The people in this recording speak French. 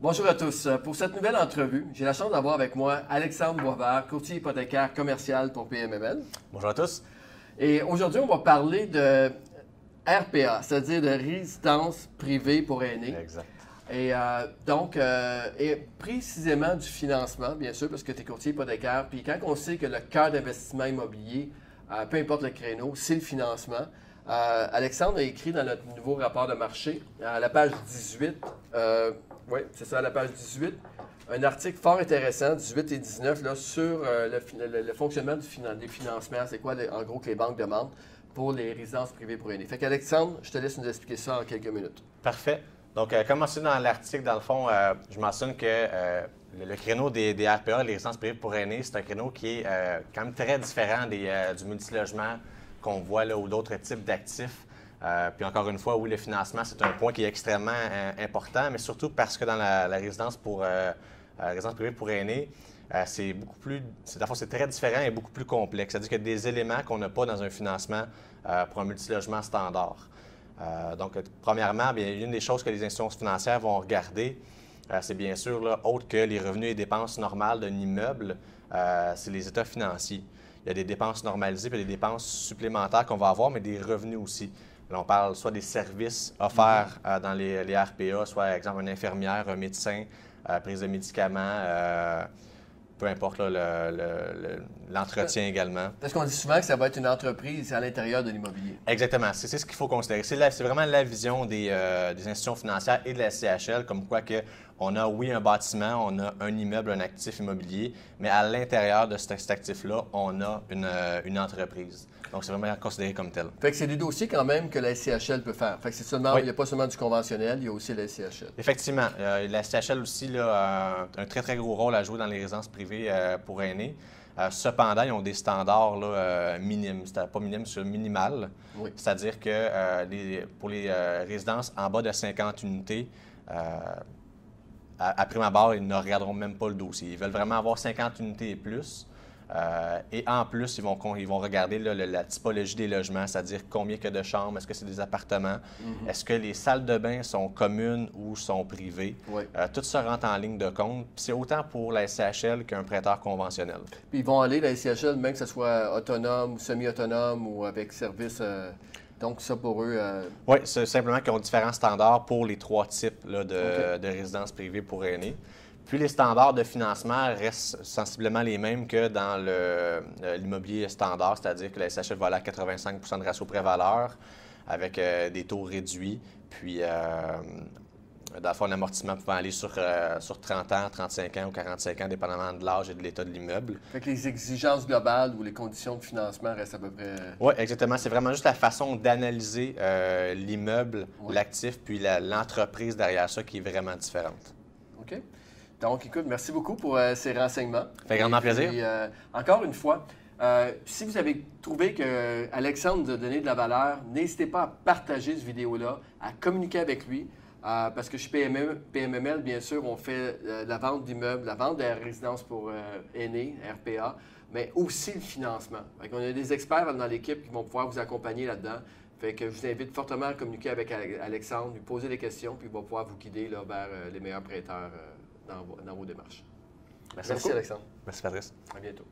Bonjour à tous. Pour cette nouvelle entrevue, j'ai la chance d'avoir avec moi Alexandre Boisvert, courtier hypothécaire commercial pour PMML. Bonjour à tous. Et aujourd'hui, on va parler de RPA, c'est-à-dire de résidence privée pour aînés. Exact. Et euh, donc, euh, et précisément du financement, bien sûr, parce que tu es courtier hypothécaire. Puis quand on sait que le cœur d'investissement immobilier, euh, peu importe le créneau, c'est le financement. Alexandre a écrit dans notre nouveau rapport de marché, à la page 18, euh, oui, c'est ça, à la page 18, un article fort intéressant, 18 et 19, là, sur euh, le, fonctionnement des financements. C'est quoi, en gros, que les banques demandent pour les résidences privées pour aînés. Fait qu'Alexandre, je te laisse nous expliquer ça en quelques minutes. Parfait. Donc, euh, comme mentionné dans l'article, dans le fond, euh, je mentionne que euh, le, créneau des, des RPA, les résidences privées pour aînés, c'est un créneau qui est quand même très différent des, du multilogement qu'on voit là, ou d'autres types d'actifs. Euh, puis encore une fois, oui, le financement, c'est un point qui est extrêmement euh, important, mais surtout parce que dans la, la résidence pour euh, euh, résidence privée pour aînés, c'est beaucoup plus, c'est, très différent et beaucoup plus complexe. C'est-à-dire qu'il y a des éléments qu'on n'a pas dans un financement pour un multilogement standard. Donc, premièrement, bien, une des choses que les institutions financières vont regarder, c'est bien sûr, autre que les revenus et dépenses normales d'un immeuble, c'est les états financiers. Il y a des dépenses normalisées puis des dépenses supplémentaires qu'on va avoir, mais des revenus aussi. Là, on parle soit des services offerts euh, dans les, les RPA, soit, par exemple, une infirmière, un médecin, euh, prise de médicaments, euh, peu importe là, le- le- le- l'entretien également. Parce qu'on dit souvent que ça va être une entreprise à l'intérieur de l'immobilier. Exactement, c'est ce qu'il faut considérer. C'est vraiment la vision des, des institutions financières et de la CHL, comme quoi que on a, oui, un bâtiment, on a un immeuble, un actif immobilier, mais à l'intérieur de cet, cet actif-là, on a une, euh, une entreprise. Donc, c'est vraiment considéré comme tel. Fait que c'est des dossiers quand même que la SCHL peut faire. Fait que c'est seulement, Oui. il n'y a pas seulement du conventionnel, il y a aussi la SCHL. Effectivement, euh, la CHL aussi là, a un très, très gros rôle à jouer dans les résidences privées euh, pour aînés. Euh, cependant, ils ont des standards là, euh, minimes, c'est pas minime, c'est minimal. Oui. C'est-à-dire que euh, les- pour les euh, résidences en bas de 50 unités, euh, à, à prime abord, ils ne regarderont même pas le dossier. Ils veulent vraiment avoir 50 unités et plus. Euh, et en plus, ils vont, ils vont regarder là, la typologie des logements, c'est-à-dire combien il y a de chambres, est-ce que c'est des appartements, est-ce que les salles de bain sont communes ou sont privées? Oui. Euh, tout ça rentre en ligne de compte. C'est autant pour la SCHL qu'un prêteur conventionnel. Puis ils vont aller, la SCHL, même que ce soit autonome ou semi-autonome ou avec service. euh, donc, ça pour eux. euh, Oui, c'est simplement qu'ils ont différents standards pour les trois types là, de, résidences privées pour aînés. Puis les standards de financement restent sensiblement les mêmes que dans euh, l'immobilier standard, c'est-à-dire que la SHL va aller à 85% de ratio pré-valeur avec euh, des taux réduits. Puis, euh, dans le fond, l'amortissement pouvant aller sur, euh, sur 30 ans, 35 ans ou 45 ans, dépendamment de l'âge et de l'état de l'immeuble. fait que les exigences globales ou les conditions de financement restent à peu près. Oui, exactement. C'est vraiment juste la façon d'analyser euh, l'immeuble, Ouais. l'actif, puis la- l'entreprise derrière ça qui est vraiment différente. OK? Donc, écoute, merci beaucoup pour euh, ces renseignements. Fait grandement puis, plaisir. euh, encore une fois, euh, si vous avez trouvé que Alexandre nous a donné de la valeur, n'hésitez pas à partager cette vidéo-là, à communiquer avec lui. Euh, parce que chez PME, PMML, bien sûr, on fait euh, la vente d'immeubles, la vente de résidences pour euh, aînés, RPA, mais aussi le financement. Fait on a des experts dans l'équipe qui vont pouvoir vous accompagner là-dedans. Fait que je vous invite fortement à communiquer avec Ale- Alexandre, lui poser des questions, puis il va pouvoir vous guider là, vers euh, les meilleurs prêteurs euh, dans, vos, dans vos démarches. Merci, Merci. Alexandre. Merci Patrice. À bientôt.